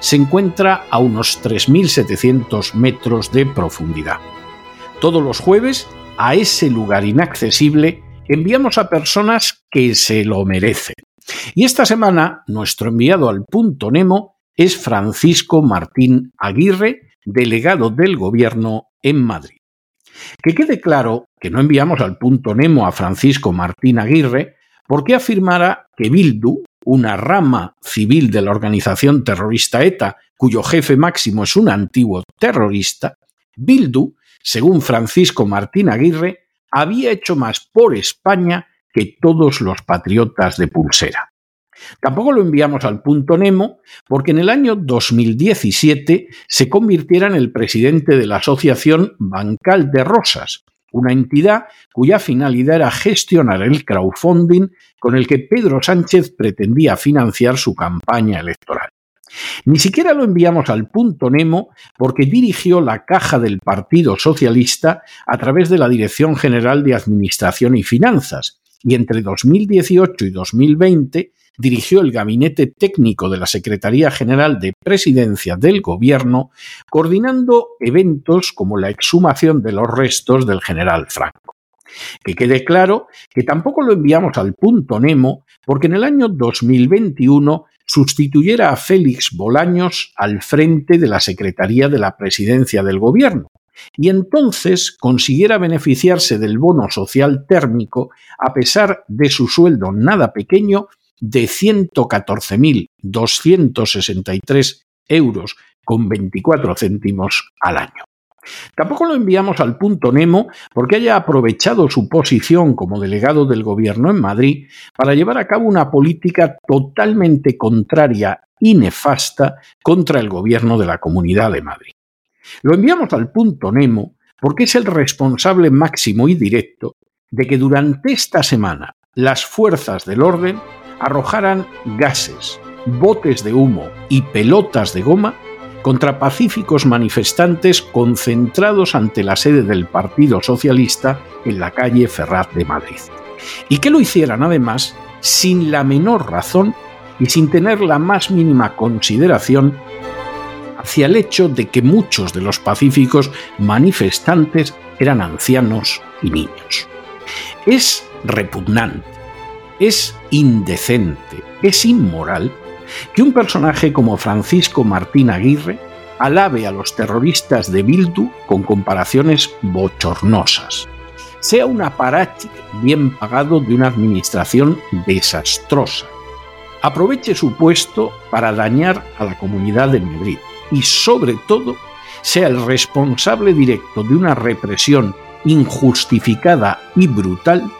se encuentra a unos 3.700 metros de profundidad. Todos los jueves, a ese lugar inaccesible, enviamos a personas que se lo merecen. Y esta semana, nuestro enviado al punto Nemo es Francisco Martín Aguirre, delegado del Gobierno en Madrid. Que quede claro que no enviamos al punto Nemo a Francisco Martín Aguirre porque afirmara que Bildu, una rama civil de la organización terrorista ETA, cuyo jefe máximo es un antiguo terrorista, Bildu, según Francisco Martín Aguirre, había hecho más por España que todos los patriotas de pulsera. Tampoco lo enviamos al punto Nemo porque en el año 2017 se convirtiera en el presidente de la Asociación Bancal de Rosas, una entidad cuya finalidad era gestionar el crowdfunding con el que Pedro Sánchez pretendía financiar su campaña electoral. Ni siquiera lo enviamos al punto Nemo porque dirigió la caja del Partido Socialista a través de la Dirección General de Administración y Finanzas, y entre 2018 y 2020 dirigió el gabinete técnico de la Secretaría General de Presidencia del Gobierno, coordinando eventos como la exhumación de los restos del general Franco. Que quede claro que tampoco lo enviamos al punto Nemo porque en el año 2021 sustituyera a Félix Bolaños al frente de la Secretaría de la Presidencia del Gobierno y entonces consiguiera beneficiarse del bono social térmico a pesar de su sueldo nada pequeño de 114.263 euros con 24 céntimos al año. Tampoco lo enviamos al punto Nemo porque haya aprovechado su posición como delegado del gobierno en Madrid para llevar a cabo una política totalmente contraria y nefasta contra el gobierno de la Comunidad de Madrid. Lo enviamos al punto Nemo porque es el responsable máximo y directo de que durante esta semana las fuerzas del orden arrojaran gases, botes de humo y pelotas de goma contra pacíficos manifestantes concentrados ante la sede del Partido Socialista en la calle Ferraz de Madrid. Y que lo hicieran además sin la menor razón y sin tener la más mínima consideración hacia el hecho de que muchos de los pacíficos manifestantes eran ancianos y niños. Es repugnante es indecente, es inmoral que un personaje como Francisco Martín Aguirre alabe a los terroristas de Bildu con comparaciones bochornosas. Sea un aparache bien pagado de una administración desastrosa. Aproveche su puesto para dañar a la comunidad de Madrid y sobre todo sea el responsable directo de una represión injustificada y brutal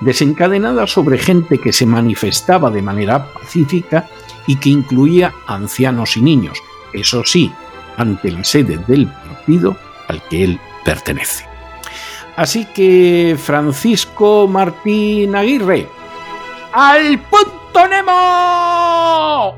desencadenada sobre gente que se manifestaba de manera pacífica y que incluía ancianos y niños, eso sí, ante la sede del partido al que él pertenece. Así que Francisco Martín Aguirre, ¡al punto Nemo!